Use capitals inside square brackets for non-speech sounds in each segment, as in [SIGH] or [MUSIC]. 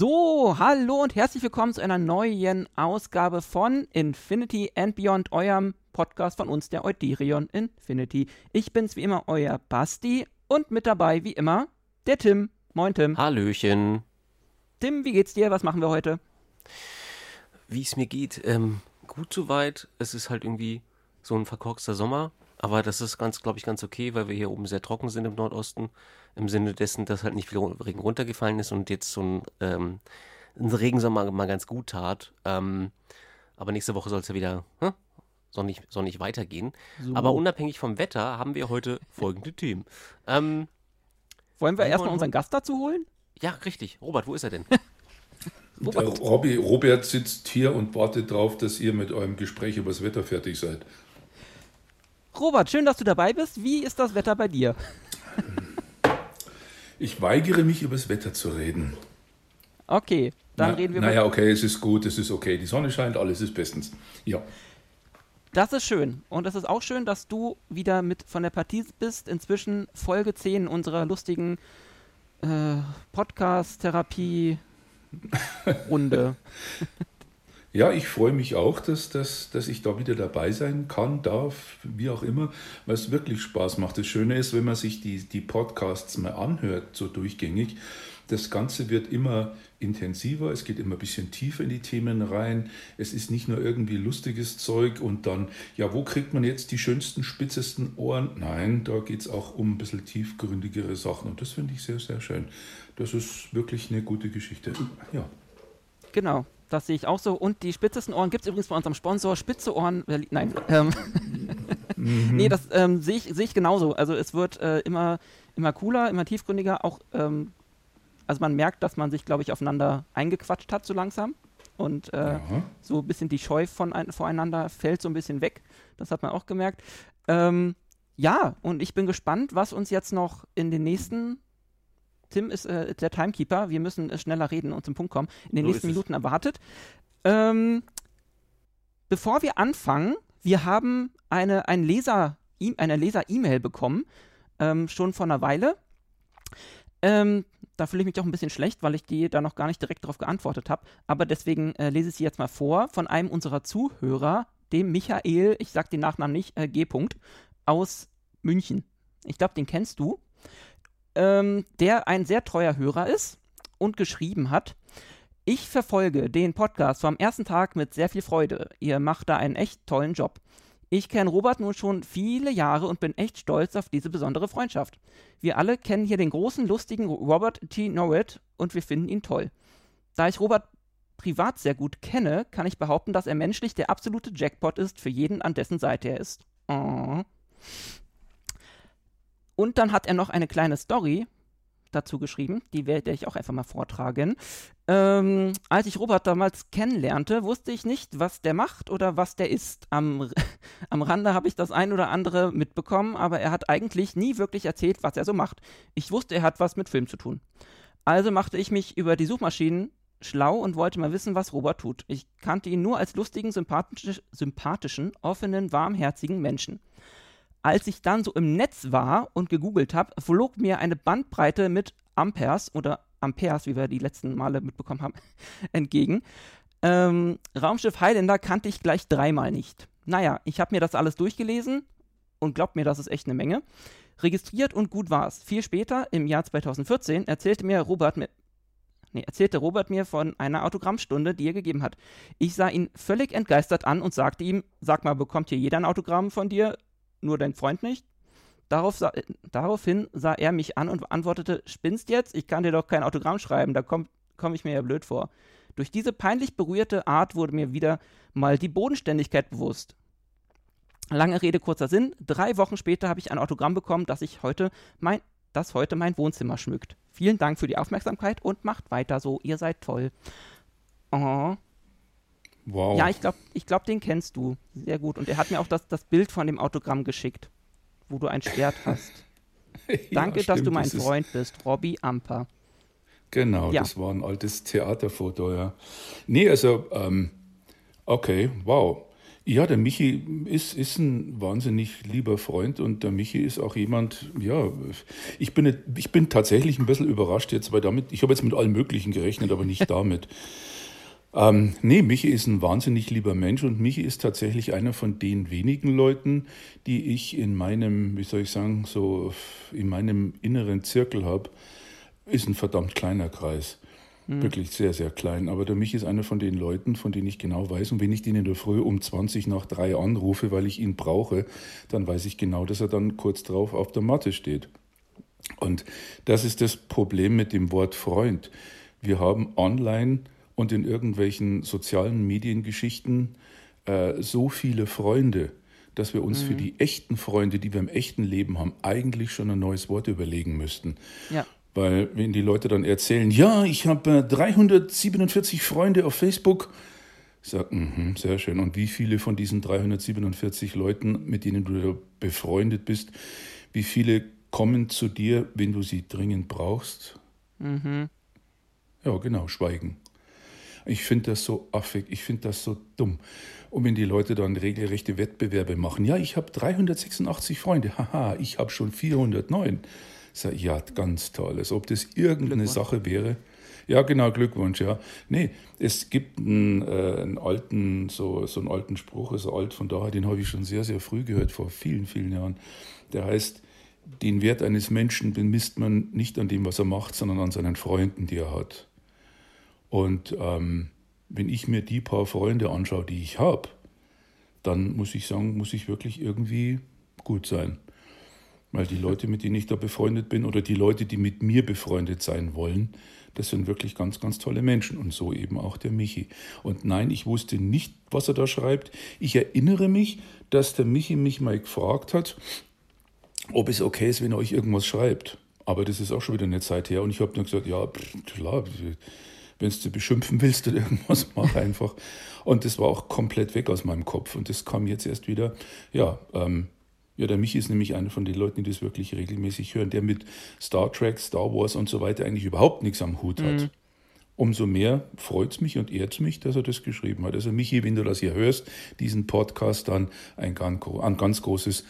So, hallo und herzlich willkommen zu einer neuen Ausgabe von Infinity and Beyond, eurem Podcast von uns, der Euderion Infinity. Ich bin's wie immer, euer Basti und mit dabei wie immer der Tim. Moin Tim. Hallöchen. Tim, wie geht's dir? Was machen wir heute? Wie es mir geht, ähm, gut soweit. Es ist halt irgendwie so ein verkorkster Sommer, aber das ist ganz, glaube ich, ganz okay, weil wir hier oben sehr trocken sind im Nordosten im Sinne dessen, dass halt nicht viel Regen runtergefallen ist und jetzt so ein, ähm, ein Regensommer mal ganz gut tat. Ähm, aber nächste Woche soll es ja wieder hm, sonnig, sonnig weitergehen. So. Aber unabhängig vom Wetter haben wir heute [LAUGHS] folgende Themen. Ähm, Wollen wir erstmal unseren Gast dazu holen? Ja, richtig. Robert, wo ist er denn? [LAUGHS] Robert. Robert sitzt hier und wartet darauf, dass ihr mit eurem Gespräch über das Wetter fertig seid. Robert, schön, dass du dabei bist. Wie ist das Wetter bei dir? Ich weigere mich, über das Wetter zu reden. Okay, dann Na, reden wir Naja, okay, es ist gut, es ist okay. Die Sonne scheint, alles ist bestens. Ja. Das ist schön. Und es ist auch schön, dass du wieder mit von der Partie bist. Inzwischen Folge 10 unserer lustigen äh, Podcast-Therapie-Runde. [LAUGHS] Ja, ich freue mich auch, dass, dass, dass ich da wieder dabei sein kann, darf, wie auch immer, weil es wirklich Spaß macht. Das Schöne ist, wenn man sich die, die Podcasts mal anhört, so durchgängig, das Ganze wird immer intensiver, es geht immer ein bisschen tiefer in die Themen rein. Es ist nicht nur irgendwie lustiges Zeug und dann, ja, wo kriegt man jetzt die schönsten, spitzesten Ohren? Nein, da geht es auch um ein bisschen tiefgründigere Sachen und das finde ich sehr, sehr schön. Das ist wirklich eine gute Geschichte. Ja. Genau, das sehe ich auch so. Und die spitzesten Ohren gibt es übrigens bei unserem Sponsor Spitze Ohren. Nein, ähm, mhm. [LAUGHS] nee, das ähm, sehe ich, seh ich genauso. Also es wird äh, immer, immer cooler, immer tiefgründiger. Auch, ähm, also man merkt, dass man sich, glaube ich, aufeinander eingequatscht hat so langsam. Und äh, so ein bisschen die Scheu von ein, voreinander fällt so ein bisschen weg. Das hat man auch gemerkt. Ähm, ja, und ich bin gespannt, was uns jetzt noch in den nächsten Tim ist äh, der Timekeeper. Wir müssen äh, schneller reden und zum Punkt kommen. In den so nächsten Minuten erwartet. Ähm, bevor wir anfangen, wir haben eine, ein Leser, e eine Leser-E-Mail bekommen, ähm, schon vor einer Weile. Ähm, da fühle ich mich doch ein bisschen schlecht, weil ich die da noch gar nicht direkt darauf geantwortet habe. Aber deswegen äh, lese ich sie jetzt mal vor von einem unserer Zuhörer, dem Michael, ich sage den Nachnamen nicht, äh, G. -Punkt, aus München. Ich glaube, den kennst du ähm, der ein sehr treuer Hörer ist und geschrieben hat, ich verfolge den Podcast vom ersten Tag mit sehr viel Freude. Ihr macht da einen echt tollen Job. Ich kenne Robert nun schon viele Jahre und bin echt stolz auf diese besondere Freundschaft. Wir alle kennen hier den großen, lustigen Robert T. Norwood und wir finden ihn toll. Da ich Robert privat sehr gut kenne, kann ich behaupten, dass er menschlich der absolute Jackpot ist für jeden, an dessen Seite er ist. Oh. Und dann hat er noch eine kleine Story dazu geschrieben, die werde ich auch einfach mal vortragen. Ähm, als ich Robert damals kennenlernte, wusste ich nicht, was der macht oder was der ist. Am, [LAUGHS] am Rande habe ich das ein oder andere mitbekommen, aber er hat eigentlich nie wirklich erzählt, was er so macht. Ich wusste, er hat was mit Film zu tun. Also machte ich mich über die Suchmaschinen schlau und wollte mal wissen, was Robert tut. Ich kannte ihn nur als lustigen, sympathisch, sympathischen, offenen, warmherzigen Menschen als ich dann so im Netz war und gegoogelt habe, flog mir eine Bandbreite mit Amperes oder Amperes, wie wir die letzten Male mitbekommen haben, [LAUGHS] entgegen. Ähm, Raumschiff Highlander kannte ich gleich dreimal nicht. Naja, ich habe mir das alles durchgelesen und glaubt mir, das ist echt eine Menge. Registriert und gut war's. Viel später, im Jahr 2014, erzählte mir Robert mir, nee, erzählte Robert mir von einer Autogrammstunde, die er gegeben hat. Ich sah ihn völlig entgeistert an und sagte ihm, sag mal, bekommt hier jeder ein Autogramm von dir? Nur dein Freund nicht. Darauf sah, daraufhin sah er mich an und antwortete, spinnst jetzt? Ich kann dir doch kein Autogramm schreiben, da komme komm ich mir ja blöd vor. Durch diese peinlich berührte Art wurde mir wieder mal die Bodenständigkeit bewusst. Lange Rede, kurzer Sinn. Drei Wochen später habe ich ein Autogramm bekommen, das ich heute mein, das heute mein Wohnzimmer schmückt. Vielen Dank für die Aufmerksamkeit und macht weiter so. Ihr seid toll. Oh. Wow. Ja, ich glaube, ich glaub, den kennst du sehr gut. Und er hat mir auch das, das Bild von dem Autogramm geschickt, wo du ein Schwert hast. [LAUGHS] ja, Danke, stimmt, dass du mein das Freund bist, Robbie Amper. Genau, ja. das war ein altes Theaterfoto, ja. Nee, also, ähm, okay, wow. Ja, der Michi ist, ist ein wahnsinnig lieber Freund und der Michi ist auch jemand, ja, ich bin, ich bin tatsächlich ein bisschen überrascht jetzt, weil damit, ich habe jetzt mit allem Möglichen gerechnet, aber nicht [LAUGHS] damit. Ähm, nee, Michi ist ein wahnsinnig lieber Mensch und Michi ist tatsächlich einer von den wenigen Leuten, die ich in meinem, wie soll ich sagen, so in meinem inneren Zirkel habe. Ist ein verdammt kleiner Kreis. Mhm. Wirklich sehr, sehr klein. Aber der Michi ist einer von den Leuten, von denen ich genau weiß. Und wenn ich den in der Früh um 20 nach drei anrufe, weil ich ihn brauche, dann weiß ich genau, dass er dann kurz drauf auf der Matte steht. Und das ist das Problem mit dem Wort Freund. Wir haben online und in irgendwelchen sozialen Mediengeschichten äh, so viele Freunde, dass wir uns mhm. für die echten Freunde, die wir im echten Leben haben, eigentlich schon ein neues Wort überlegen müssten. Ja. Weil wenn die Leute dann erzählen, ja, ich habe äh, 347 Freunde auf Facebook, sag, mh, sehr schön. Und wie viele von diesen 347 Leuten, mit denen du befreundet bist, wie viele kommen zu dir, wenn du sie dringend brauchst? Mhm. Ja, genau, schweigen. Ich finde das so affig, ich finde das so dumm. Und wenn die Leute dann regelrechte Wettbewerbe machen, ja, ich habe 386 Freunde, [LAUGHS] haha, ich habe schon 409. Sag, ja, ganz toll. Als ob das irgendeine Sache wäre. Ja, genau, Glückwunsch, ja. Nee, es gibt einen, äh, einen alten, so, so einen alten Spruch, also alt von daher, den habe ich schon sehr, sehr früh gehört, vor vielen, vielen Jahren. Der heißt, den Wert eines Menschen bemisst man nicht an dem, was er macht, sondern an seinen Freunden, die er hat. Und ähm, wenn ich mir die paar Freunde anschaue, die ich habe, dann muss ich sagen, muss ich wirklich irgendwie gut sein. Weil die Leute, mit denen ich da befreundet bin oder die Leute, die mit mir befreundet sein wollen, das sind wirklich ganz, ganz tolle Menschen. Und so eben auch der Michi. Und nein, ich wusste nicht, was er da schreibt. Ich erinnere mich, dass der Michi mich mal gefragt hat, ob es okay ist, wenn er euch irgendwas schreibt. Aber das ist auch schon wieder eine Zeit her. Und ich habe dann gesagt, ja, klar, wenn du beschimpfen willst oder [LAUGHS] irgendwas, mach einfach. Und das war auch komplett weg aus meinem Kopf. Und das kam jetzt erst wieder, ja, ähm, ja, der Michi ist nämlich einer von den Leuten, die das wirklich regelmäßig hören, der mit Star Trek, Star Wars und so weiter eigentlich überhaupt nichts am Hut hat. Mhm. Umso mehr freut es mich und ehrt es mich, dass er das geschrieben hat. Also Michi, wenn du das hier hörst, diesen Podcast, dann ein ganz, ein ganz großes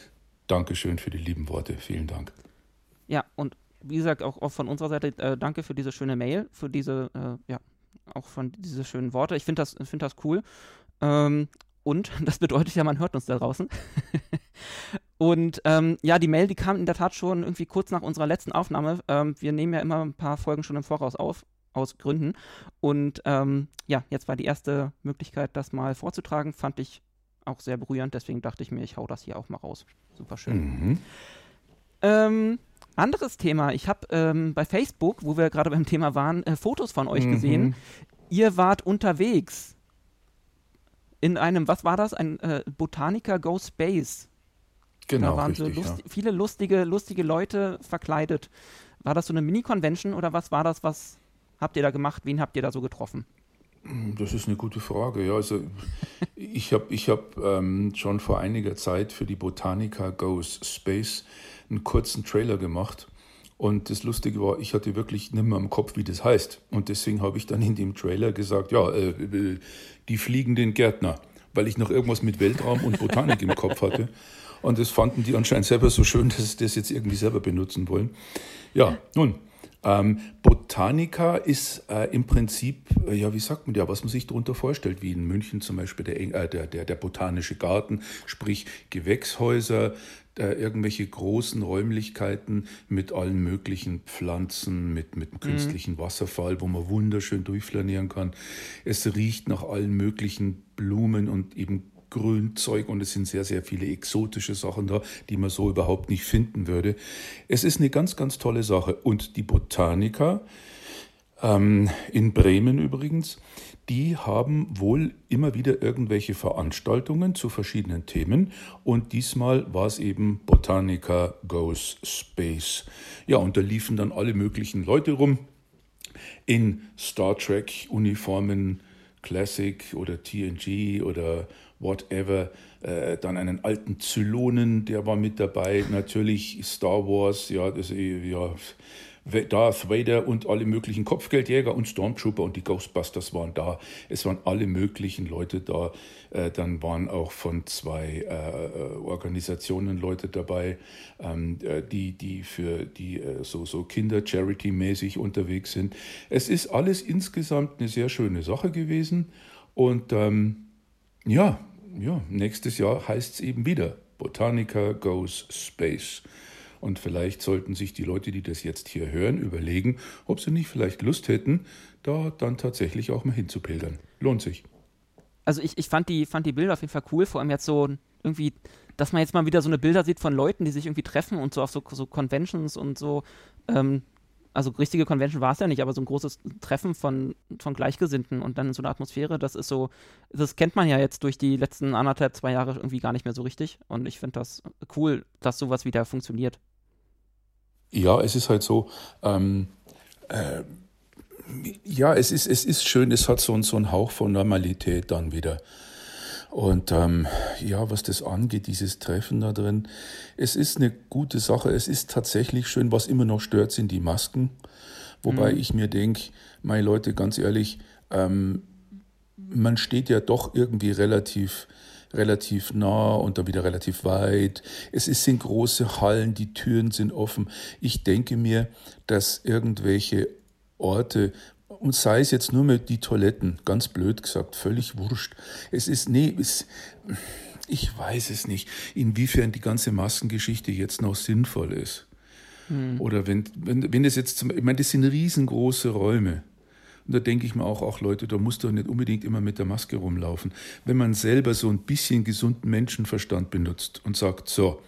Dankeschön für die lieben Worte. Vielen Dank. Ja, und wie gesagt, auch, auch von unserer Seite äh, danke für diese schöne Mail, für diese, äh, ja, auch von diese schönen Worte. Ich finde das, find das cool. Ähm, und [LAUGHS] das bedeutet ja, man hört uns da draußen. [LAUGHS] Und ähm, ja, die Mail, die kam in der Tat schon irgendwie kurz nach unserer letzten Aufnahme. Ähm, wir nehmen ja immer ein paar Folgen schon im Voraus auf, aus Gründen. Und ähm, ja, jetzt war die erste Möglichkeit, das mal vorzutragen, fand ich auch sehr berührend. Deswegen dachte ich mir, ich hau das hier auch mal raus. Super schön. Mhm. Ähm, anderes Thema. Ich habe ähm, bei Facebook, wo wir gerade beim Thema waren, äh, Fotos von euch mhm. gesehen. Ihr wart unterwegs in einem, was war das? Ein äh, Botaniker Go Space. Genau, da waren richtig, so lust ja. viele lustige, lustige Leute verkleidet. War das so eine Mini-Convention oder was war das? Was habt ihr da gemacht? Wen habt ihr da so getroffen? Das ist eine gute Frage. Ja, also ich habe ich hab, ähm, schon vor einiger Zeit für die Botanica Goes Space einen kurzen Trailer gemacht. Und das Lustige war, ich hatte wirklich nicht mehr im Kopf, wie das heißt. Und deswegen habe ich dann in dem Trailer gesagt, ja, äh, äh die fliegenden Gärtner, weil ich noch irgendwas mit Weltraum und Botanik im Kopf hatte. Und das fanden die anscheinend selber so schön, dass sie das jetzt irgendwie selber benutzen wollen. Ja, nun, ähm, Botanica ist äh, im Prinzip, äh, ja, wie sagt man ja, was man sich darunter vorstellt, wie in München zum Beispiel der, äh, der, der, der botanische Garten, sprich Gewächshäuser, äh, irgendwelche großen Räumlichkeiten mit allen möglichen Pflanzen, mit, mit einem mhm. künstlichen Wasserfall, wo man wunderschön durchflanieren kann. Es riecht nach allen möglichen Blumen und eben Grünzeug und es sind sehr, sehr viele exotische Sachen da, die man so überhaupt nicht finden würde. Es ist eine ganz, ganz tolle Sache. Und die Botaniker, in Bremen übrigens, die haben wohl immer wieder irgendwelche Veranstaltungen zu verschiedenen Themen und diesmal war es eben Botanica Goes Space. Ja, und da liefen dann alle möglichen Leute rum in Star Trek Uniformen, Classic oder TNG oder whatever. Äh, dann einen alten Zylonen, der war mit dabei. Natürlich Star Wars, ja, das, ja Darth Vader und alle möglichen Kopfgeldjäger und Stormtrooper und die Ghostbusters waren da. Es waren alle möglichen Leute da. Äh, dann waren auch von zwei äh, Organisationen Leute dabei, ähm, äh, die, die für die äh, so, so Kinder-Charity-mäßig unterwegs sind. Es ist alles insgesamt eine sehr schöne Sache gewesen. Und ähm, ja, ja, nächstes Jahr heißt es eben wieder Botanica Goes Space. Und vielleicht sollten sich die Leute, die das jetzt hier hören, überlegen, ob sie nicht vielleicht Lust hätten, da dann tatsächlich auch mal hinzupilgern. Lohnt sich. Also ich, ich fand, die, fand die Bilder auf jeden Fall cool, vor allem jetzt so irgendwie, dass man jetzt mal wieder so eine Bilder sieht von Leuten, die sich irgendwie treffen und so auf so, so Conventions und so. Ähm, also richtige Convention war es ja nicht, aber so ein großes Treffen von, von Gleichgesinnten und dann in so einer Atmosphäre, das ist so, das kennt man ja jetzt durch die letzten anderthalb, zwei Jahre irgendwie gar nicht mehr so richtig. Und ich finde das cool, dass sowas wieder funktioniert. Ja, es ist halt so, ähm, äh, ja, es ist, es ist schön, es hat so, so einen Hauch von Normalität dann wieder. Und ähm, ja, was das angeht, dieses Treffen da drin, es ist eine gute Sache. Es ist tatsächlich schön. Was immer noch stört, sind die Masken. Wobei mhm. ich mir denke, meine Leute, ganz ehrlich, ähm, man steht ja doch irgendwie relativ relativ nah und dann wieder relativ weit. Es sind große Hallen, die Türen sind offen. Ich denke mir, dass irgendwelche Orte, und sei es jetzt nur mit die Toiletten, ganz blöd gesagt, völlig wurscht. Es ist, nee, es, ich weiß es nicht, inwiefern die ganze Maskengeschichte jetzt noch sinnvoll ist. Hm. Oder wenn, wenn, wenn es jetzt, zum, ich meine, das sind riesengroße Räume. Und da denke ich mir auch, auch Leute, da musst du nicht unbedingt immer mit der Maske rumlaufen. Wenn man selber so ein bisschen gesunden Menschenverstand benutzt und sagt, so,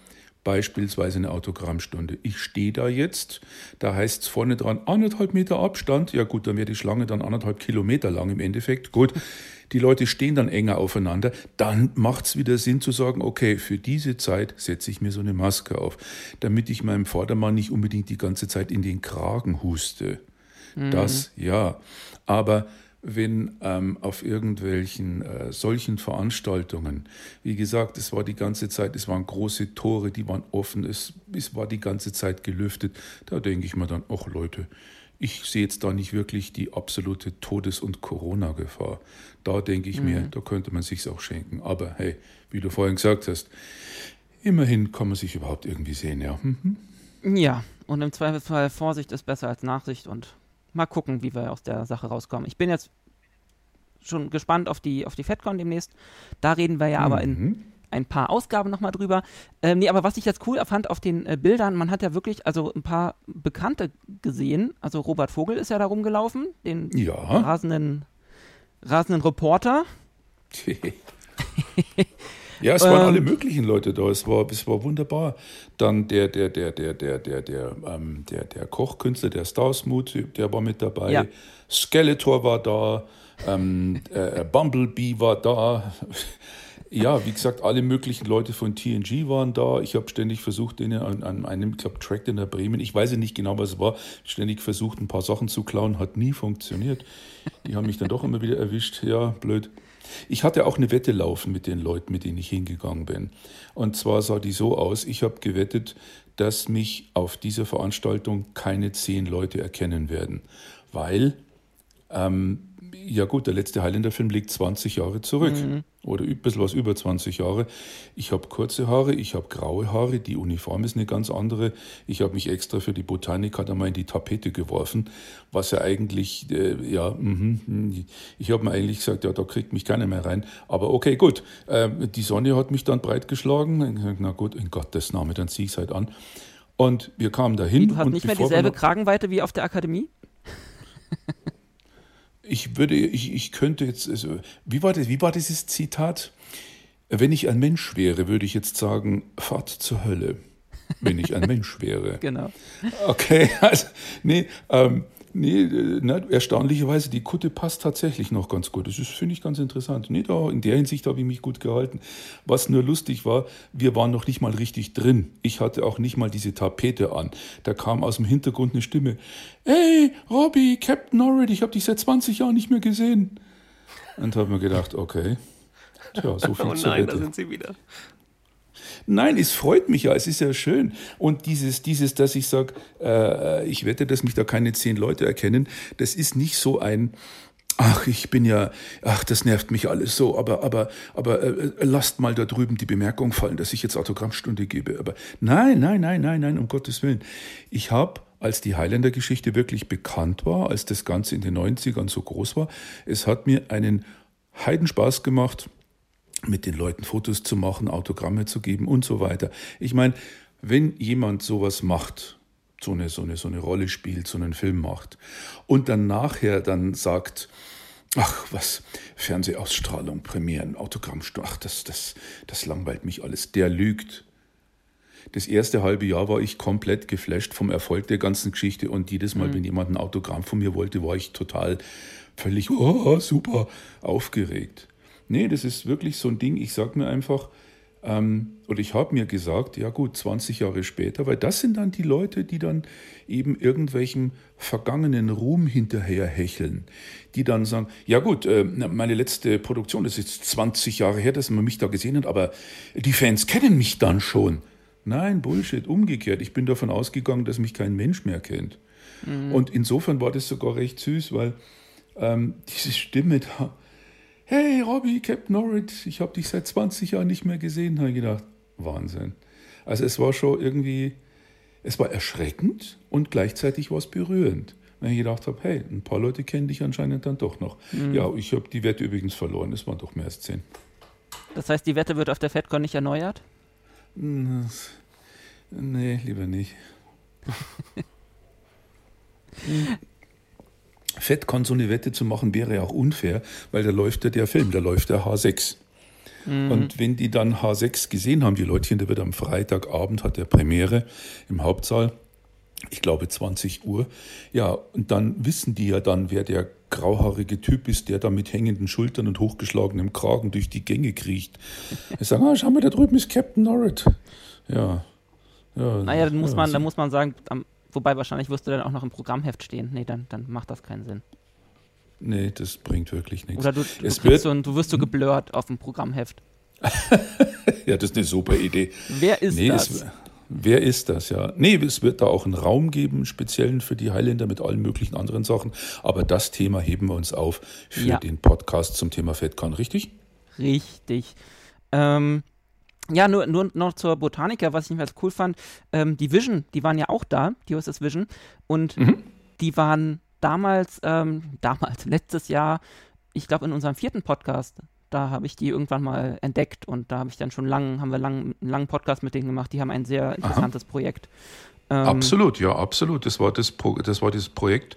beispielsweise eine Autogrammstunde. Ich stehe da jetzt, da heißt es vorne dran anderthalb Meter Abstand. Ja gut, dann wäre die Schlange dann anderthalb Kilometer lang im Endeffekt. Gut, die Leute stehen dann enger aufeinander. Dann macht es wieder Sinn zu sagen, okay, für diese Zeit setze ich mir so eine Maske auf, damit ich meinem Vordermann nicht unbedingt die ganze Zeit in den Kragen huste. Mhm. Das ja. Aber wenn ähm, auf irgendwelchen äh, solchen Veranstaltungen, wie gesagt, es war die ganze Zeit, es waren große Tore, die waren offen, es, es war die ganze Zeit gelüftet, da denke ich mir dann, ach Leute, ich sehe jetzt da nicht wirklich die absolute Todes- und Corona-Gefahr. Da denke ich mhm. mir, da könnte man sich auch schenken. Aber hey, wie du vorhin gesagt hast, immerhin kann man sich überhaupt irgendwie sehen, ja. Mhm. Ja, und im Zweifelsfall Vorsicht ist besser als Nachsicht und mal gucken, wie wir aus der Sache rauskommen. Ich bin jetzt schon gespannt auf die, auf die FedCon demnächst. Da reden wir ja mhm. aber in mhm. ein paar Ausgaben nochmal drüber. Ähm, nee, aber was ich jetzt cool fand auf den äh, Bildern, man hat ja wirklich also ein paar Bekannte gesehen. Also Robert Vogel ist ja da rumgelaufen, den ja. rasenden, rasenden Reporter. [LAUGHS] [LAUGHS] Ja, es waren ähm, alle möglichen Leute da. Es war, es war wunderbar. Dann der, der, der, der, der, der, der, ähm, der, der Kochkünstler, der Starsmoot, der war mit dabei. Ja. Skeletor war da. Ähm, äh, Bumblebee war da. Ja, wie gesagt, alle möglichen Leute von TNG waren da. Ich habe ständig versucht, denen an, an einem, ich glaube, Track in der Bremen, ich weiß ja nicht genau, was es war, ständig versucht, ein paar Sachen zu klauen, hat nie funktioniert. Die haben mich dann doch immer wieder erwischt. Ja, blöd. Ich hatte auch eine Wette laufen mit den Leuten, mit denen ich hingegangen bin. Und zwar sah die so aus, ich habe gewettet, dass mich auf dieser Veranstaltung keine zehn Leute erkennen werden, weil ähm, ja gut, der letzte Highlander-Film liegt 20 Jahre zurück. Mhm. Oder ein bisschen was über 20 Jahre. Ich habe kurze Haare, ich habe graue Haare, die Uniform ist eine ganz andere. Ich habe mich extra für die Botanik da mal in die Tapete geworfen, was ja eigentlich, äh, ja, mh, ich habe mir eigentlich gesagt, ja, da kriegt mich keiner mehr rein. Aber okay, gut. Äh, die Sonne hat mich dann breitgeschlagen. Na gut, in Gottes Namen, dann ziehe ich es halt an. Und wir kamen dahin. Du hast nicht mehr dieselbe Kragenweite wie auf der Akademie? [LAUGHS] ich würde, ich, ich könnte jetzt, also, wie war das, wie war dieses Zitat? Wenn ich ein Mensch wäre, würde ich jetzt sagen, Fahrt zur Hölle. Wenn ich ein Mensch wäre. [LAUGHS] genau. Okay, [LAUGHS] also, nee, ähm, Nee, äh, ne, erstaunlicherweise, die Kutte passt tatsächlich noch ganz gut. Das finde ich ganz interessant. Nee, da, in der Hinsicht habe ich mich gut gehalten. Was nur lustig war, wir waren noch nicht mal richtig drin. Ich hatte auch nicht mal diese Tapete an. Da kam aus dem Hintergrund eine Stimme. Hey, Robbie, Captain Norrid, ich habe dich seit 20 Jahren nicht mehr gesehen. Und habe mir gedacht, okay. Tja, so viel [LAUGHS] Oh nein, da sind sie wieder. Nein, es freut mich ja, es ist ja schön. Und dieses, dieses dass ich sage, äh, ich wette, dass mich da keine zehn Leute erkennen, das ist nicht so ein, Ach, ich bin ja, ach, das nervt mich alles so, aber, aber, aber äh, lasst mal da drüben die Bemerkung fallen, dass ich jetzt Autogrammstunde gebe. Aber nein, nein, nein, nein, nein, um Gottes Willen. Ich habe, als die Highlander-Geschichte wirklich bekannt war, als das Ganze in den 90ern so groß war, es hat mir einen Heidenspaß gemacht, mit den Leuten Fotos zu machen, Autogramme zu geben und so weiter. Ich meine, wenn jemand sowas macht, so eine, so eine, so eine Rolle spielt, so einen Film macht und dann nachher dann sagt, ach was, Fernsehausstrahlung, Premieren, Autogrammstunde, ach das, das, das langweilt mich alles, der lügt. Das erste halbe Jahr war ich komplett geflasht vom Erfolg der ganzen Geschichte und jedes Mal, mhm. wenn jemand ein Autogramm von mir wollte, war ich total völlig, oh, super, aufgeregt. Nee, das ist wirklich so ein Ding, ich sage mir einfach, ähm, und ich habe mir gesagt, ja gut, 20 Jahre später, weil das sind dann die Leute, die dann eben irgendwelchem vergangenen Ruhm hinterher hecheln, die dann sagen, ja gut, äh, meine letzte Produktion, das ist jetzt 20 Jahre her, dass man mich da gesehen hat, aber die Fans kennen mich dann schon. Nein, Bullshit, umgekehrt. Ich bin davon ausgegangen, dass mich kein Mensch mehr kennt. Mhm. Und insofern war das sogar recht süß, weil ähm, diese Stimme da, hey Robbie, Captain Norrit, ich habe dich seit 20 Jahren nicht mehr gesehen, habe ich gedacht, Wahnsinn. Also es war schon irgendwie, es war erschreckend und gleichzeitig war es berührend. Weil ich gedacht habe, hey, ein paar Leute kennen dich anscheinend dann doch noch. Mhm. Ja, ich habe die Wette übrigens verloren, es waren doch mehr als zehn. Das heißt, die Wette wird auf der FedCon nicht erneuert? Nee, lieber nicht. [LAUGHS] FedCon so eine Wette zu machen, wäre ja auch unfair, weil da läuft ja der Film, da läuft der H6. Mhm. Und wenn die dann H6 gesehen haben, die Leutchen, der wird am Freitagabend, hat der Premiere im Hauptsaal, ich glaube 20 Uhr. Ja, und dann wissen die ja dann, wer der grauhaarige Typ ist, der da mit hängenden Schultern und hochgeschlagenem Kragen durch die Gänge kriecht. Die sagen, ah, schau mal, da drüben ist Captain Norrit. Ja. ja naja, dann muss, ja, man, dann muss man sagen, am, wobei wahrscheinlich wirst du dann auch noch im Programmheft stehen. Nee, dann, dann macht das keinen Sinn. Nee, das bringt wirklich nichts. Oder du, du, es wird, so, du wirst so geblurrt auf dem Programmheft. [LAUGHS] ja, das ist eine super Idee. Wer ist nee, das? Es, wer ist das, ja? Nee, es wird da auch einen Raum geben, speziellen für die Highlander mit allen möglichen anderen Sachen. Aber das Thema heben wir uns auf für ja. den Podcast zum Thema FedCon, richtig? Richtig. Ähm, ja, nur, nur noch zur Botaniker, was ich ganz cool fand. Ähm, die Vision, die waren ja auch da, die USS Vision. Und mhm. die waren damals, ähm, [LAUGHS] damals, letztes Jahr, ich glaube in unserem vierten Podcast, da habe ich die irgendwann mal entdeckt und da habe ich dann schon lang, haben wir lang, einen langen Podcast mit denen gemacht. Die haben ein sehr interessantes Aha. Projekt. Ähm, absolut, ja, absolut. Das war das, Pro das, war das Projekt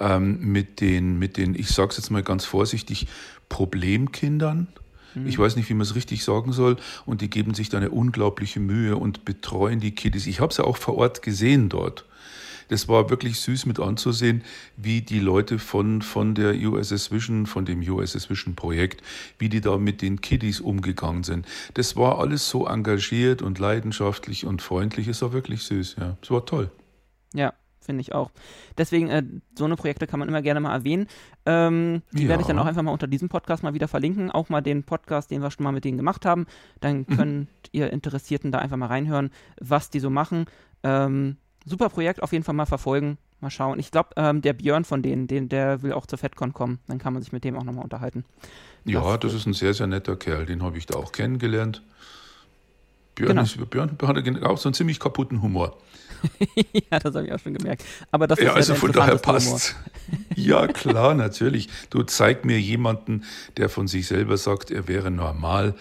ähm, mit, den, mit den, ich sage es jetzt mal ganz vorsichtig, Problemkindern. Mhm. Ich weiß nicht, wie man es richtig sagen soll. Und die geben sich da eine unglaubliche Mühe und betreuen die Kiddies. Ich habe es ja auch vor Ort gesehen dort das war wirklich süß mit anzusehen, wie die Leute von, von der USS Vision, von dem USS Vision Projekt, wie die da mit den Kiddies umgegangen sind. Das war alles so engagiert und leidenschaftlich und freundlich. Es war wirklich süß, ja. Es war toll. Ja, finde ich auch. Deswegen, äh, so eine Projekte kann man immer gerne mal erwähnen. Ähm, die ja. werde ich dann auch einfach mal unter diesem Podcast mal wieder verlinken. Auch mal den Podcast, den wir schon mal mit denen gemacht haben. Dann mhm. könnt mhm. ihr Interessierten da einfach mal reinhören, was die so machen. Ähm, super Projekt, auf jeden Fall mal verfolgen. Mal schauen. Ich glaube, ähm, der Björn von denen, den, der will auch zur FedCon kommen. Dann kann man sich mit dem auch nochmal unterhalten. Ja, das, das ist ein sehr, sehr netter Kerl. Den habe ich da auch kennengelernt. Björn, genau. ist, Björn hat auch so einen ziemlich kaputten Humor. [LAUGHS] ja, das habe ich auch schon gemerkt. Aber das ja, ist also von daher passt. ja, klar, natürlich. Du zeig mir jemanden, der von sich selber sagt, er wäre normal,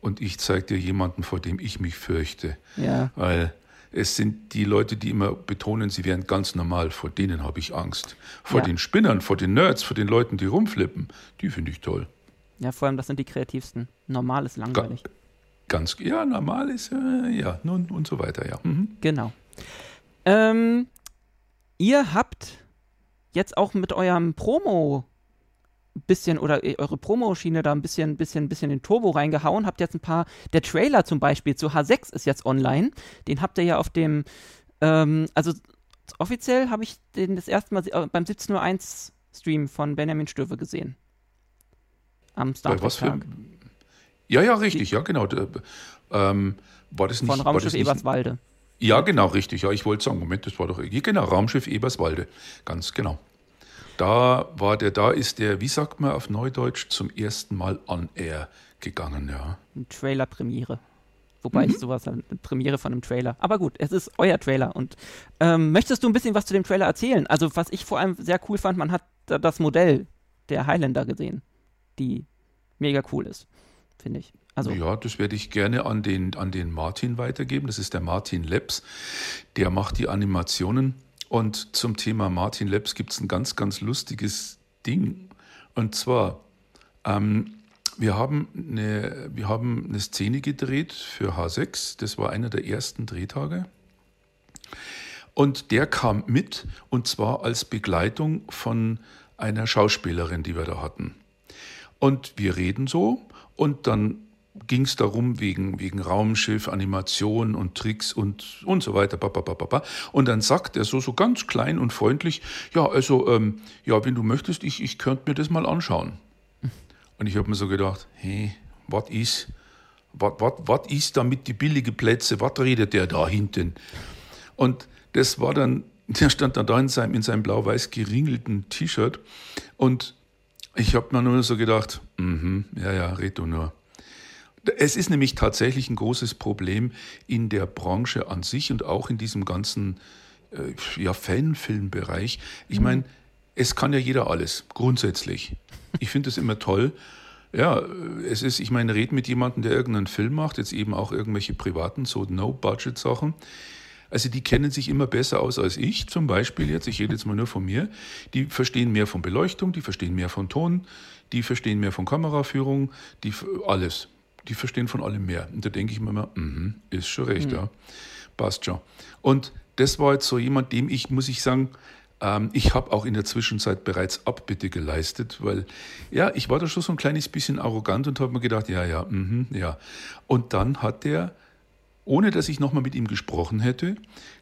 und ich zeig dir jemanden, vor dem ich mich fürchte. Ja. Weil es sind die Leute, die immer betonen, sie wären ganz normal. Vor denen habe ich Angst. Vor ja. den Spinnern, vor den Nerds, vor den Leuten, die rumflippen, die finde ich toll. Ja, vor allem, das sind die kreativsten. Normal ist langweilig. Ga ganz, ja, normal ist, äh, ja, nun und so weiter, ja. Mhm. Genau. Ähm, ihr habt jetzt auch mit eurem Promo bisschen oder äh, eure Promoschiene da ein bisschen, bisschen, bisschen den Turbo reingehauen. Habt jetzt ein paar, der Trailer zum Beispiel zu H6 ist jetzt online. Den habt ihr ja auf dem, ähm, also offiziell habe ich den das erste Mal äh, beim 17.01 Stream von Benjamin Stöwe gesehen. Am Star Trek Tag. Ja, ja, richtig, ja, genau. Ähm, war das nicht von Raumschiff Eberswalde. Ja, genau, richtig. Ja, ich wollte sagen, Moment, das war doch genau Raumschiff Eberswalde, ganz genau. Da war der, da ist der, wie sagt man auf Neudeutsch, zum ersten Mal on air gegangen, ja. Trailer-Premiere. Wobei mhm. ich sowas, eine Premiere von einem Trailer. Aber gut, es ist euer Trailer. Und ähm, möchtest du ein bisschen was zu dem Trailer erzählen? Also, was ich vor allem sehr cool fand, man hat da das Modell der Highlander gesehen, die mega cool ist, finde ich. Also. Ja, das werde ich gerne an den, an den Martin weitergeben. Das ist der Martin Leps. Der macht die Animationen. Und zum Thema Martin Leps gibt es ein ganz, ganz lustiges Ding. Und zwar, ähm, wir haben, eine, wir haben eine Szene gedreht für H6. Das war einer der ersten Drehtage. Und der kam mit, und zwar als Begleitung von einer Schauspielerin, die wir da hatten. Und wir reden so, und dann ging es darum wegen, wegen Raumschiff, Animation und Tricks und, und so weiter. Und dann sagt er so, so ganz klein und freundlich, ja, also, ähm, ja, wenn du möchtest, ich, ich könnte mir das mal anschauen. Und ich habe mir so gedacht, hey, was ist, was ist damit die billige Plätze, was redet der da hinten? Und das war dann, [LAUGHS] der stand dann da in seinem, in seinem blau-weiß geringelten T-Shirt und ich habe mir nur so gedacht, mm ja, ja, red du nur. Es ist nämlich tatsächlich ein großes Problem in der Branche an sich und auch in diesem ganzen äh, ja, Fanfilmbereich. Ich mhm. meine, es kann ja jeder alles, grundsätzlich. Ich finde es immer toll. Ja, es ist, ich meine, red mit jemandem, der irgendeinen Film macht, jetzt eben auch irgendwelche privaten, so No-Budget-Sachen. Also die kennen sich immer besser aus als ich, zum Beispiel jetzt, ich rede jetzt mal nur von mir. Die verstehen mehr von Beleuchtung, die verstehen mehr von Ton, die verstehen mehr von Kameraführung, die alles die verstehen von allem mehr. Und da denke ich mir immer, mm ist schon recht, mhm. ja, passt schon. Und das war jetzt so jemand, dem ich, muss ich sagen, ähm, ich habe auch in der Zwischenzeit bereits Abbitte geleistet, weil ja, ich war da schon so ein kleines bisschen arrogant und habe mir gedacht, ja, ja, mm ja. Und dann hat der, ohne dass ich nochmal mit ihm gesprochen hätte,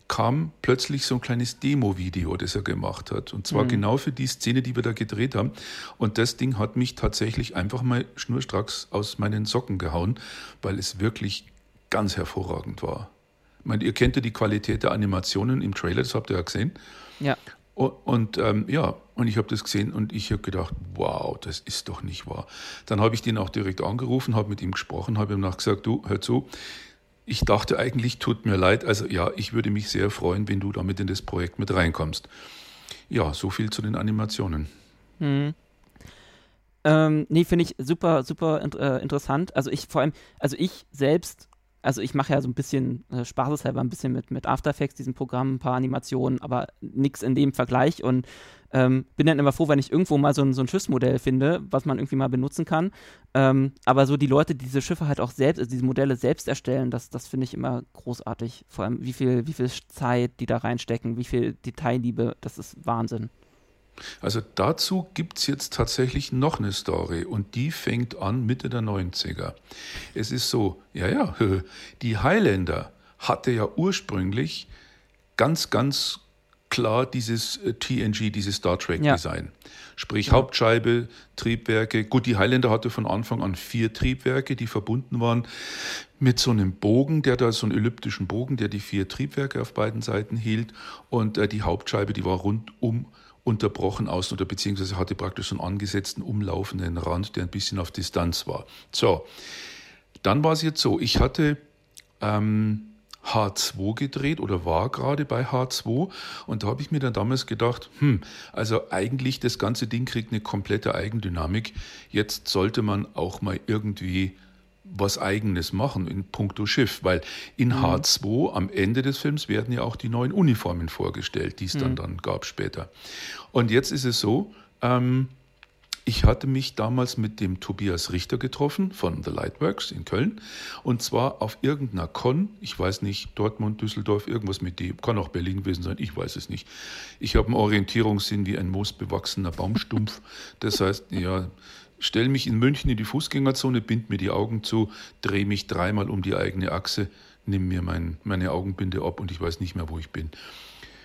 kam plötzlich so ein kleines Demo-Video, das er gemacht hat. Und zwar mhm. genau für die Szene, die wir da gedreht haben. Und das Ding hat mich tatsächlich einfach mal schnurstracks aus meinen Socken gehauen, weil es wirklich ganz hervorragend war. Ich meine, ihr kennt ja die Qualität der Animationen im Trailer, das habt ihr ja gesehen. Ja. Und, und ähm, ja, und ich habe das gesehen und ich habe gedacht, wow, das ist doch nicht wahr. Dann habe ich den auch direkt angerufen, habe mit ihm gesprochen, habe ihm nach gesagt, du, hör zu, ich dachte eigentlich, tut mir leid, also ja, ich würde mich sehr freuen, wenn du damit in das Projekt mit reinkommst. Ja, so viel zu den Animationen. Hm. Ähm, nee, finde ich super, super äh, interessant. Also ich vor allem, also ich selbst, also ich mache ja so ein bisschen äh, spaßeshalber ein bisschen mit, mit After Effects, diesem Programm, ein paar Animationen, aber nichts in dem Vergleich und ähm, bin dann immer froh, wenn ich irgendwo mal so ein, so ein Schiffsmodell finde, was man irgendwie mal benutzen kann. Ähm, aber so die Leute, die diese Schiffe halt auch selbst, also diese Modelle selbst erstellen, das, das finde ich immer großartig. Vor allem, wie viel, wie viel Zeit die da reinstecken, wie viel Detailliebe, das ist Wahnsinn. Also dazu gibt es jetzt tatsächlich noch eine Story und die fängt an Mitte der 90er. Es ist so, ja, ja, [LAUGHS] die Highlander hatte ja ursprünglich ganz, ganz klar dieses äh, TNG, dieses Star Trek-Design. Ja. Sprich ja. Hauptscheibe, Triebwerke. Gut, die Highlander hatte von Anfang an vier Triebwerke, die verbunden waren mit so einem Bogen, der da so einen elliptischen Bogen, der die vier Triebwerke auf beiden Seiten hielt. Und äh, die Hauptscheibe, die war rundum unterbrochen aus oder beziehungsweise hatte praktisch einen angesetzten umlaufenden Rand, der ein bisschen auf Distanz war. So, dann war es jetzt so, ich hatte ähm, H2 gedreht oder war gerade bei H2 und da habe ich mir dann damals gedacht, hm, also eigentlich das ganze Ding kriegt eine komplette Eigendynamik. Jetzt sollte man auch mal irgendwie was eigenes machen in puncto Schiff, weil in mhm. H2 am Ende des Films werden ja auch die neuen Uniformen vorgestellt, die es mhm. dann, dann gab später. Und jetzt ist es so, ähm, ich hatte mich damals mit dem Tobias Richter getroffen von The Lightworks in Köln und zwar auf irgendeiner Con, ich weiß nicht, Dortmund, Düsseldorf, irgendwas mit dem, kann auch Berlin gewesen sein, ich weiß es nicht. Ich habe einen Orientierungssinn wie ein moosbewachsener Baumstumpf. Das heißt, ja, stell mich in München in die Fußgängerzone, bind mir die Augen zu, drehe mich dreimal um die eigene Achse, nimm mir mein, meine Augenbinde ab und ich weiß nicht mehr, wo ich bin.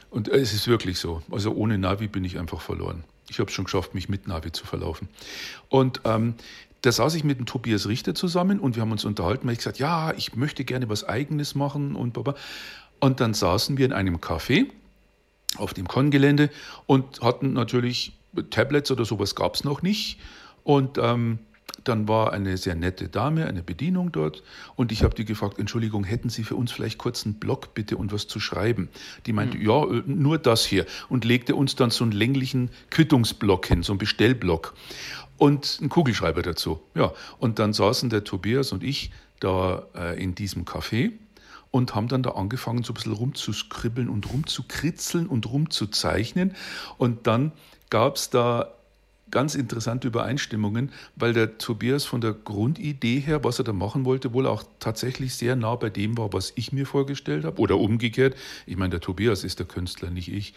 Und es ist wirklich so. Also ohne Navi bin ich einfach verloren. Ich habe es schon geschafft, mich mit Navi zu verlaufen. Und ähm, da saß ich mit dem Tobias Richter zusammen und wir haben uns unterhalten, ich gesagt, ja, ich möchte gerne was Eigenes machen und baba. Und dann saßen wir in einem Café auf dem Kongelände und hatten natürlich Tablets oder sowas gab es noch nicht. Und ähm, dann war eine sehr nette Dame, eine Bedienung dort, und ich habe die gefragt, Entschuldigung, hätten Sie für uns vielleicht kurz einen Blog bitte und was zu schreiben? Die meinte, mhm. ja, äh, nur das hier und legte uns dann so einen länglichen Quittungsblock hin, so einen Bestellblock und einen Kugelschreiber dazu. Ja, und dann saßen der Tobias und ich da äh, in diesem Café und haben dann da angefangen, so ein bisschen rumzuskribbeln und rumzukritzeln und rumzuzeichnen. Und dann gab es da ganz interessante Übereinstimmungen, weil der Tobias von der Grundidee her, was er da machen wollte, wohl auch tatsächlich sehr nah bei dem war, was ich mir vorgestellt habe. Oder umgekehrt. Ich meine, der Tobias ist der Künstler, nicht ich.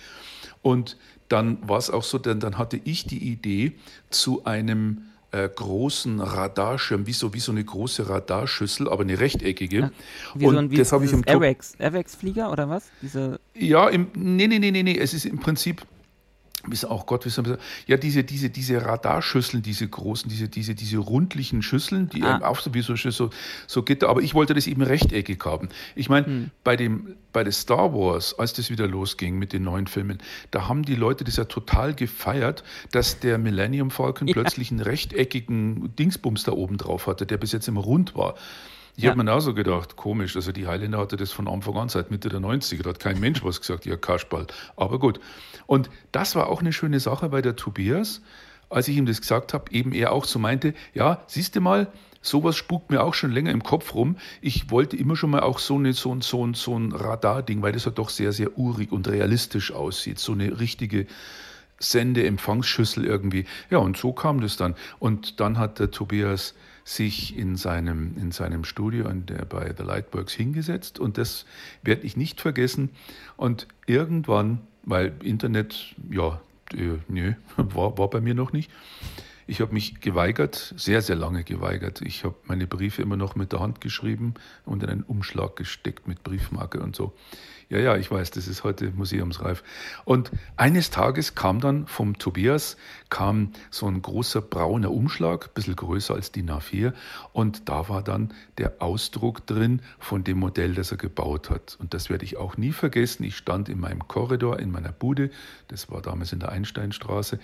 Und dann war es auch so, denn dann hatte ich die Idee zu einem äh, großen Radarschirm, wie so, wie so eine große Radarschüssel, aber eine rechteckige. Wie und so ein, das habe ich im Airwax-Flieger oder was? Diese ja, im, nee, nee, nee, nee, nee. Es ist im Prinzip wissen auch Gott, wissen ja, diese, diese, diese Radarschüsseln, diese großen, diese, diese, diese rundlichen Schüsseln, die ah. auch so wie so, so, so Gitter, aber ich wollte das eben rechteckig haben. Ich meine, hm. bei dem, bei der Star Wars, als das wieder losging mit den neuen Filmen, da haben die Leute das ja total gefeiert, dass der Millennium Falcon ja. plötzlich einen rechteckigen Dingsbums da oben drauf hatte, der bis jetzt immer rund war. Ich ja. habe mir auch so gedacht, komisch, also die Highlander hatte das von Anfang an, seit Mitte der 90er, da hat kein Mensch was gesagt, ja, Kasperl. Aber gut. Und das war auch eine schöne Sache, weil der Tobias, als ich ihm das gesagt habe, eben er auch so meinte, ja, siehst du mal, sowas spukt mir auch schon länger im Kopf rum. Ich wollte immer schon mal auch so, eine, so, ein, so, ein, so ein Radarding, weil das ja doch sehr, sehr urig und realistisch aussieht. So eine richtige Sende-Empfangsschüssel irgendwie. Ja, und so kam das dann. Und dann hat der Tobias sich in seinem, in seinem Studio an der, bei The Lightworks hingesetzt und das werde ich nicht vergessen. Und irgendwann, weil Internet, ja, äh, nö, [LAUGHS] war, war bei mir noch nicht. Ich habe mich geweigert, sehr, sehr lange geweigert. Ich habe meine Briefe immer noch mit der Hand geschrieben und in einen Umschlag gesteckt mit Briefmarke und so. Ja, ja, ich weiß, das ist heute museumsreif. Und eines Tages kam dann vom Tobias, kam so ein großer brauner Umschlag, ein bisschen größer als die A4, und da war dann der Ausdruck drin von dem Modell, das er gebaut hat. Und das werde ich auch nie vergessen. Ich stand in meinem Korridor, in meiner Bude, das war damals in der Einsteinstraße.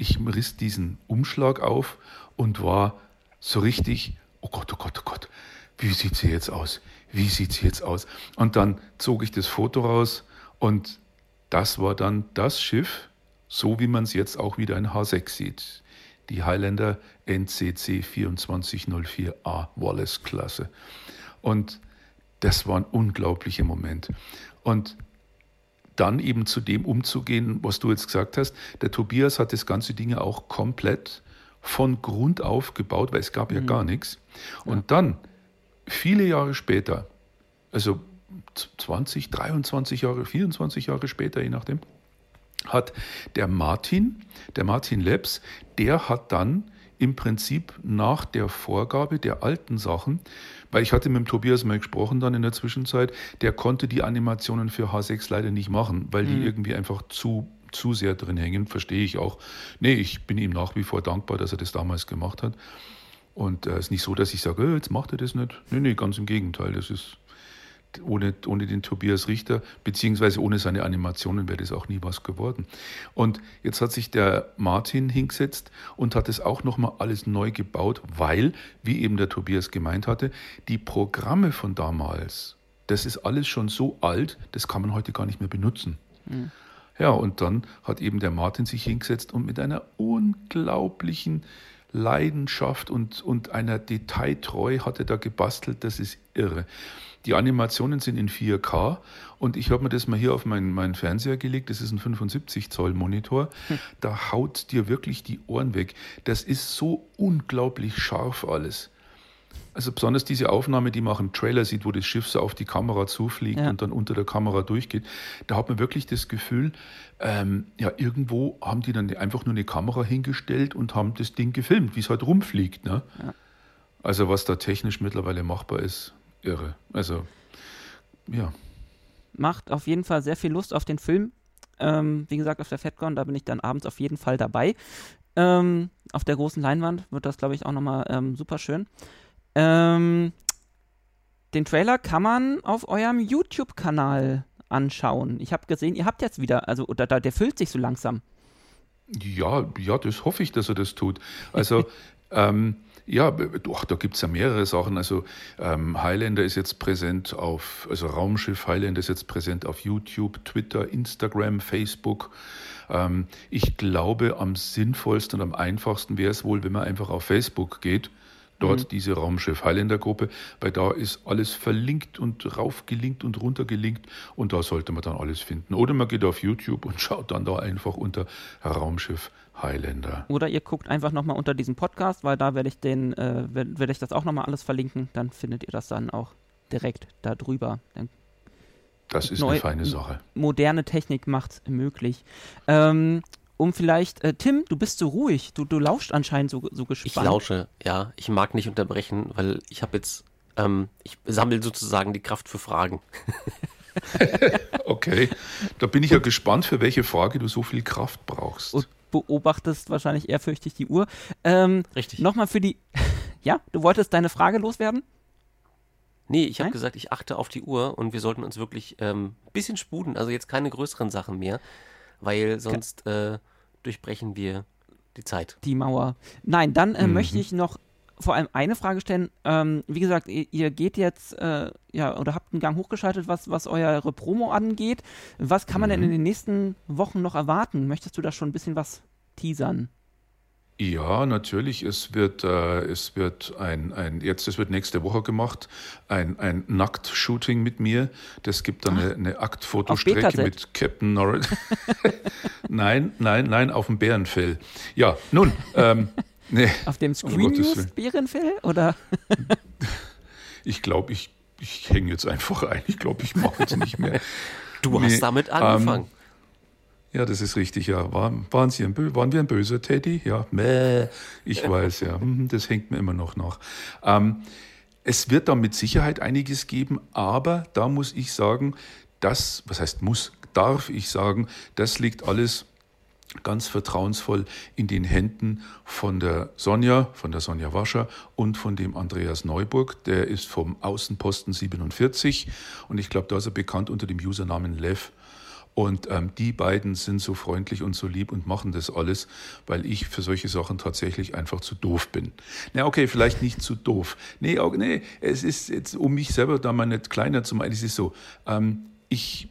Ich riss diesen Umschlag auf und war so richtig, oh Gott, oh Gott, oh Gott, wie sieht sie jetzt aus? wie sieht sie jetzt aus? Und dann zog ich das Foto raus und das war dann das Schiff, so wie man es jetzt auch wieder in H6 sieht. Die Highlander NCC 2404A Wallace-Klasse. Und das war ein unglaublicher Moment. Und dann eben zu dem umzugehen, was du jetzt gesagt hast. Der Tobias hat das ganze Ding auch komplett von Grund auf gebaut, weil es gab ja mhm. gar nichts. Und ja. dann viele Jahre später, also 20, 23 Jahre, 24 Jahre später, je nachdem, hat der Martin, der Martin Lebs, der hat dann im Prinzip nach der Vorgabe der alten Sachen, weil ich hatte mit dem Tobias mal gesprochen dann in der Zwischenzeit, der konnte die Animationen für H6 leider nicht machen, weil die mhm. irgendwie einfach zu zu sehr drin hängen, verstehe ich auch. Nee, ich bin ihm nach wie vor dankbar, dass er das damals gemacht hat. Und es äh, ist nicht so, dass ich sage, oh, jetzt macht er das nicht. Nee, nee, ganz im Gegenteil. Das ist ohne, ohne den Tobias Richter, beziehungsweise ohne seine Animationen wäre das auch nie was geworden. Und jetzt hat sich der Martin hingesetzt und hat es auch nochmal alles neu gebaut, weil, wie eben der Tobias gemeint hatte, die Programme von damals, das ist alles schon so alt, das kann man heute gar nicht mehr benutzen. Mhm. Ja, und dann hat eben der Martin sich hingesetzt und mit einer unglaublichen Leidenschaft und, und einer Detailtreu hat er da gebastelt, das ist irre. Die Animationen sind in 4K und ich habe mir das mal hier auf meinen, meinen Fernseher gelegt. Das ist ein 75 Zoll Monitor. Hm. Da haut dir wirklich die Ohren weg. Das ist so unglaublich scharf alles. Also besonders diese Aufnahme, die man auch im Trailer sieht, wo das Schiff so auf die Kamera zufliegt ja. und dann unter der Kamera durchgeht, da hat man wirklich das Gefühl, ähm, ja, irgendwo haben die dann einfach nur eine Kamera hingestellt und haben das Ding gefilmt, wie es halt rumfliegt. Ne? Ja. Also was da technisch mittlerweile machbar ist, irre. Also, ja. Macht auf jeden Fall sehr viel Lust auf den Film. Ähm, wie gesagt, auf der FedCon, da bin ich dann abends auf jeden Fall dabei. Ähm, auf der großen Leinwand wird das, glaube ich, auch nochmal ähm, super schön. Ähm, den Trailer kann man auf eurem YouTube-Kanal anschauen. Ich habe gesehen, ihr habt jetzt wieder, also oder, der füllt sich so langsam. Ja, ja, das hoffe ich, dass er das tut. [LAUGHS] Also, ähm, ja, doch, da gibt es ja mehrere Sachen. Also ähm, Highlander ist jetzt präsent auf, also Raumschiff Highlander ist jetzt präsent auf YouTube, Twitter, Instagram, Facebook. Ähm, ich glaube, am sinnvollsten und am einfachsten wäre es wohl, wenn man einfach auf Facebook geht dort mhm. diese Raumschiff Highlander Gruppe, weil da ist alles verlinkt und raufgelinkt und runtergelinkt und da sollte man dann alles finden. Oder man geht auf YouTube und [LAUGHS] schaut dann da einfach unter Raumschiff Highlander. Oder ihr guckt einfach nochmal unter diesem Podcast, weil da werde ich den, äh, werde ich das auch nochmal alles verlinken, dann findet ihr das dann auch direkt da drüber. Dann das ist eine feine Sache. Moderne Technik macht es möglich. Ähm, um vielleicht, äh, Tim, du bist so ruhig, du, du lauscht anscheinend so, so gespannt. Ich lausche, ja. Ich mag nicht unterbrechen, weil ich habe jetzt, ähm, ich sammle sozusagen die Kraft für Fragen. [LAUGHS] okay, da bin ich ja gespannt, für welche Frage du so viel Kraft brauchst. Und beobachtest wahrscheinlich ehrfürchtig die Uhr. Ähm, Richtig. Nochmal für die, [LAUGHS] ja, du wolltest deine Frage loswerden? Nee, ich habe gesagt, ich achte auf die Uhr und wir sollten uns wirklich ein ähm, bisschen spuden, also jetzt keine größeren Sachen mehr, weil sonst äh, durchbrechen wir die Zeit. Die Mauer. Nein, dann äh, mhm. möchte ich noch vor allem eine Frage stellen. Ähm, wie gesagt, ihr, ihr geht jetzt, äh, ja, oder habt einen Gang hochgeschaltet, was, was eure Promo angeht. Was kann man mhm. denn in den nächsten Wochen noch erwarten? Möchtest du da schon ein bisschen was teasern? Ja, natürlich. Es wird, äh, es wird ein, ein, jetzt, es wird nächste Woche gemacht, ein, ein Nackt-Shooting mit mir. Das gibt dann Ach, eine, eine Aktfotostrecke mit Captain Norris. [LAUGHS] nein, nein, nein, auf dem Bärenfell. Ja, nun, ähm, [LAUGHS] nee. Auf dem Screen News Bärenfell, oder? [LAUGHS] ich glaube, ich, ich hänge jetzt einfach ein. Ich glaube, ich mache jetzt nicht mehr. Du nee, hast damit angefangen. Ähm, ja, das ist richtig, ja. Waren, waren, Sie ein, waren wir ein böser Teddy? Ja, Mäh. ich weiß, ja. Mhm, das hängt mir immer noch nach. Ähm, es wird da mit Sicherheit einiges geben, aber da muss ich sagen, das, was heißt muss, darf ich sagen, das liegt alles ganz vertrauensvoll in den Händen von der Sonja, von der Sonja Wascher und von dem Andreas Neuburg. Der ist vom Außenposten 47 und ich glaube, da ist er bekannt unter dem Usernamen Lev. Und ähm, die beiden sind so freundlich und so lieb und machen das alles, weil ich für solche Sachen tatsächlich einfach zu doof bin. Na, okay, vielleicht nicht zu doof. Nee, auch, nee, es ist jetzt, um mich selber da mal nicht kleiner zu machen, es ist so, ähm, ich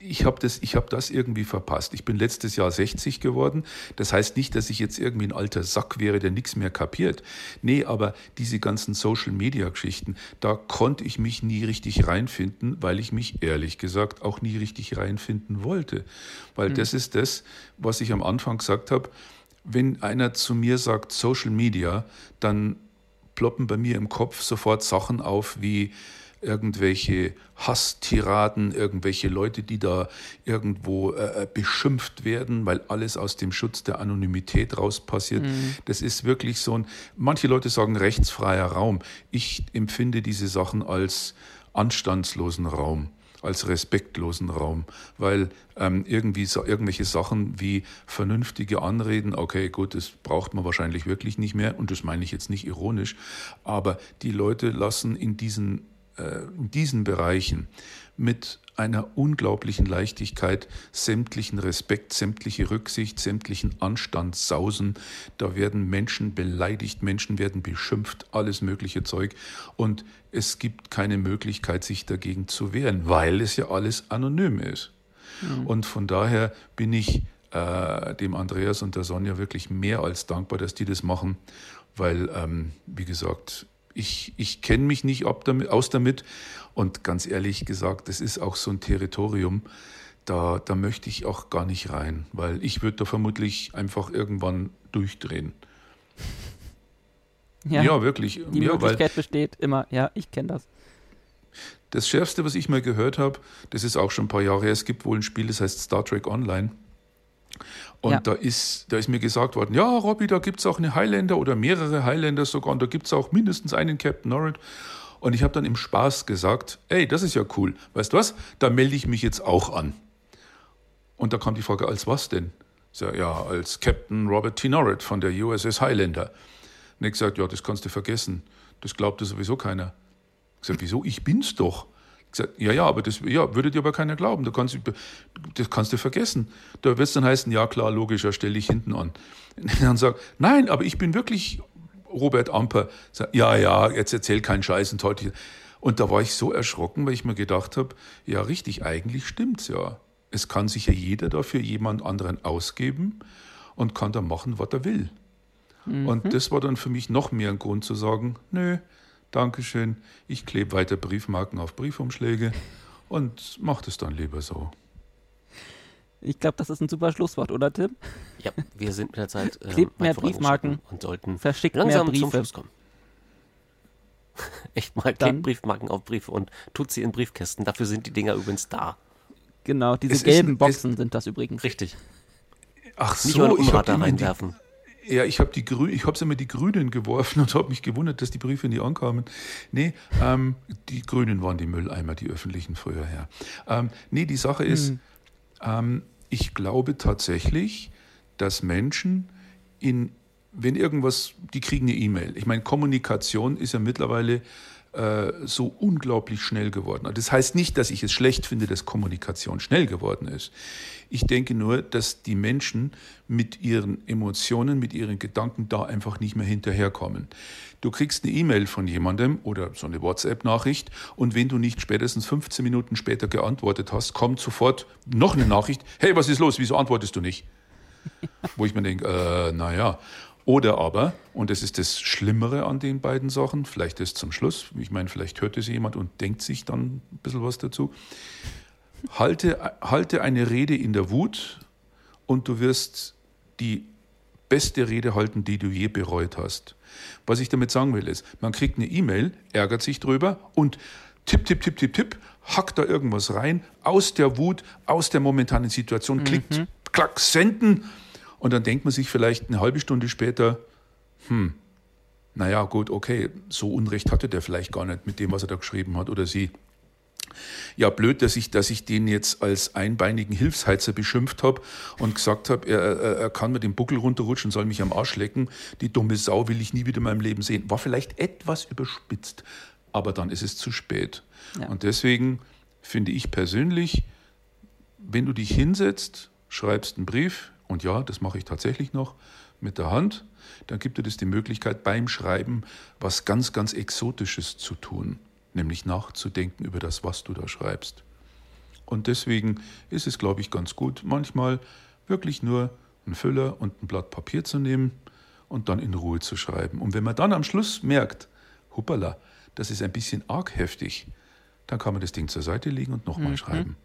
ich habe das, hab das irgendwie verpasst. Ich bin letztes Jahr 60 geworden. Das heißt nicht, dass ich jetzt irgendwie ein alter Sack wäre, der nichts mehr kapiert. Nee, aber diese ganzen Social-Media-Geschichten, da konnte ich mich nie richtig reinfinden, weil ich mich ehrlich gesagt auch nie richtig reinfinden wollte. Weil mhm. das ist das, was ich am Anfang gesagt habe. Wenn einer zu mir sagt Social Media, dann ploppen bei mir im Kopf sofort Sachen auf wie irgendwelche Hasstiraden, irgendwelche Leute, die da irgendwo äh, äh, beschimpft werden, weil alles aus dem Schutz der Anonymität raus passiert. Mhm. Das ist wirklich so ein, manche Leute sagen rechtsfreier Raum. Ich empfinde diese Sachen als anstandslosen Raum als respektlosen Raum, weil ähm, irgendwie so, irgendwelche Sachen wie vernünftige Anreden, okay, gut, das braucht man wahrscheinlich wirklich nicht mehr und das meine ich jetzt nicht ironisch, aber die Leute lassen in diesen in diesen Bereichen mit einer unglaublichen Leichtigkeit sämtlichen Respekt, sämtliche Rücksicht, sämtlichen Anstand sausen. Da werden Menschen beleidigt, Menschen werden beschimpft, alles mögliche Zeug. Und es gibt keine Möglichkeit, sich dagegen zu wehren, weil es ja alles anonym ist. Mhm. Und von daher bin ich äh, dem Andreas und der Sonja wirklich mehr als dankbar, dass die das machen, weil, ähm, wie gesagt, ich, ich kenne mich nicht damit, aus damit. Und ganz ehrlich gesagt, das ist auch so ein Territorium, da, da möchte ich auch gar nicht rein, weil ich würde da vermutlich einfach irgendwann durchdrehen. [LAUGHS] Ja, ja wirklich. Die ja, Möglichkeit besteht immer, ja, ich kenne das. Das Schärfste, was ich mal gehört habe, das ist auch schon ein paar Jahre her, es gibt wohl ein Spiel, das heißt Star Trek Online. Und ja. da, ist, da ist mir gesagt worden, ja, Robby, da gibt es auch eine Highlander oder mehrere Highlander sogar und da gibt es auch mindestens einen Captain Norrit. Und ich habe dann im Spaß gesagt, ey, das ist ja cool. Weißt du was? Da melde ich mich jetzt auch an. Und da kam die Frage, als was denn? Sag, ja, als Captain Robert T. Norrit von der USS Highlander. Und ich gesagt, ja, das kannst du vergessen. Das glaubte sowieso keiner. Ich gesagt, wieso? Ich bin's doch. Ich gesagt, ja, ja, aber das ja, würde dir aber keiner glauben. Du kannst, das kannst du vergessen. Da wird es dann heißen, ja klar, logisch, ja, stelle ich hinten an. Und [LAUGHS] dann sagt, nein, aber ich bin wirklich Robert Amper. Sag, ja, ja, jetzt erzähl keinen Scheiß und heute. Und da war ich so erschrocken, weil ich mir gedacht habe, ja, richtig, eigentlich stimmt's ja. Es kann sich ja jeder dafür jemand anderen ausgeben und kann da machen, was er will. Mhm. Und das war dann für mich noch mehr ein Grund zu sagen, nö, Dankeschön, ich klebe weiter Briefmarken auf Briefumschläge und mach das dann lieber so. Ich glaube, das ist ein super Schlusswort, oder Tim? Ja, wir sind mit der Zeit [LAUGHS] äh, Klebt mehr Briefmarken und sollten verschickt langsam mehr Briefe. zum Schluss kommen. [LAUGHS] Echt mal, klebt Briefmarken auf Briefe und tut sie in Briefkästen. Dafür sind die Dinger übrigens da. Genau, diese es gelben ist, Boxen sind das übrigens. Richtig. Ach so, Nicht mal Umrad da reinwerfen. Die, ja, ich habe die Grü ich es immer die Grünen geworfen [LAUGHS] und habe mich gewundert, dass die Briefe nie ankamen. Nee, ähm, die Grünen waren die Mülleimer, die öffentlichen früher her. Ähm, nee, die Sache ist, hm. ähm, ich glaube tatsächlich, dass Menschen in, wenn irgendwas, die kriegen eine E-Mail. Ich meine, Kommunikation ist ja mittlerweile äh, so unglaublich schnell geworden. Das heißt nicht, dass ich es schlecht finde, dass Kommunikation schnell geworden ist. Ich denke nur, dass die Menschen mit ihren Emotionen, mit ihren Gedanken da einfach nicht mehr hinterherkommen. Du kriegst eine E-Mail von jemandem oder so eine WhatsApp-Nachricht und wenn du nicht spätestens 15 Minuten später geantwortet hast, kommt sofort noch eine Nachricht, hey, was ist los, wieso antwortest du nicht? [LAUGHS] Wo ich mir denke, äh, naja, oder aber, und das ist das Schlimmere an den beiden Sachen, vielleicht ist zum Schluss, ich meine, vielleicht hört es jemand und denkt sich dann ein bisschen was dazu. Halte, halte eine Rede in der Wut und du wirst die beste Rede halten, die du je bereut hast. Was ich damit sagen will, ist, man kriegt eine E-Mail, ärgert sich drüber und tipp, tipp, tipp, tipp, tipp, hackt da irgendwas rein, aus der Wut, aus der momentanen Situation, mhm. klickt, klack, senden und dann denkt man sich vielleicht eine halbe Stunde später, hm, naja, gut, okay, so Unrecht hatte der vielleicht gar nicht mit dem, was er da geschrieben hat oder sie. Ja, blöd, dass ich, dass ich den jetzt als einbeinigen Hilfsheizer beschimpft habe und gesagt habe, er, er, kann mit dem Buckel runterrutschen, soll mich am Arsch lecken. Die dumme Sau will ich nie wieder in meinem Leben sehen. War vielleicht etwas überspitzt, aber dann ist es zu spät. Ja. Und deswegen finde ich persönlich, wenn du dich hinsetzt, schreibst einen Brief, und ja, das mache ich tatsächlich noch mit der Hand. Dann gibt es die Möglichkeit, beim Schreiben was ganz, ganz Exotisches zu tun, nämlich nachzudenken über das, was du da schreibst. Und deswegen ist es, glaube ich, ganz gut, manchmal wirklich nur einen Füller und ein Blatt Papier zu nehmen und dann in Ruhe zu schreiben. Und wenn man dann am Schluss merkt, hoppala, das ist ein bisschen arg heftig, dann kann man das Ding zur Seite legen und nochmal mhm. schreiben.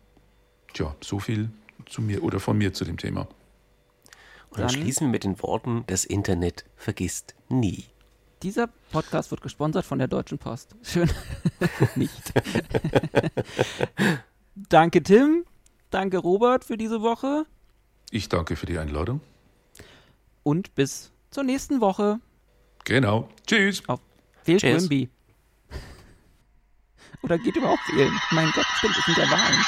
Tja, so viel zu mir oder von mir zu dem Thema. Und dann, dann schließen wir mit den Worten, das Internet vergisst nie. Dieser Podcast wird gesponsert von der Deutschen Post. [LAUGHS] Schön. [LAUGHS] Nicht. [LAUGHS] danke Tim, danke Robert für diese Woche. Ich danke für die Einladung. Und bis zur nächsten Woche. Genau. Tschüss. Auf Wählt Oder geht überhaupt wählen? Mein Gott, stimmt, es sind ja Wahlen.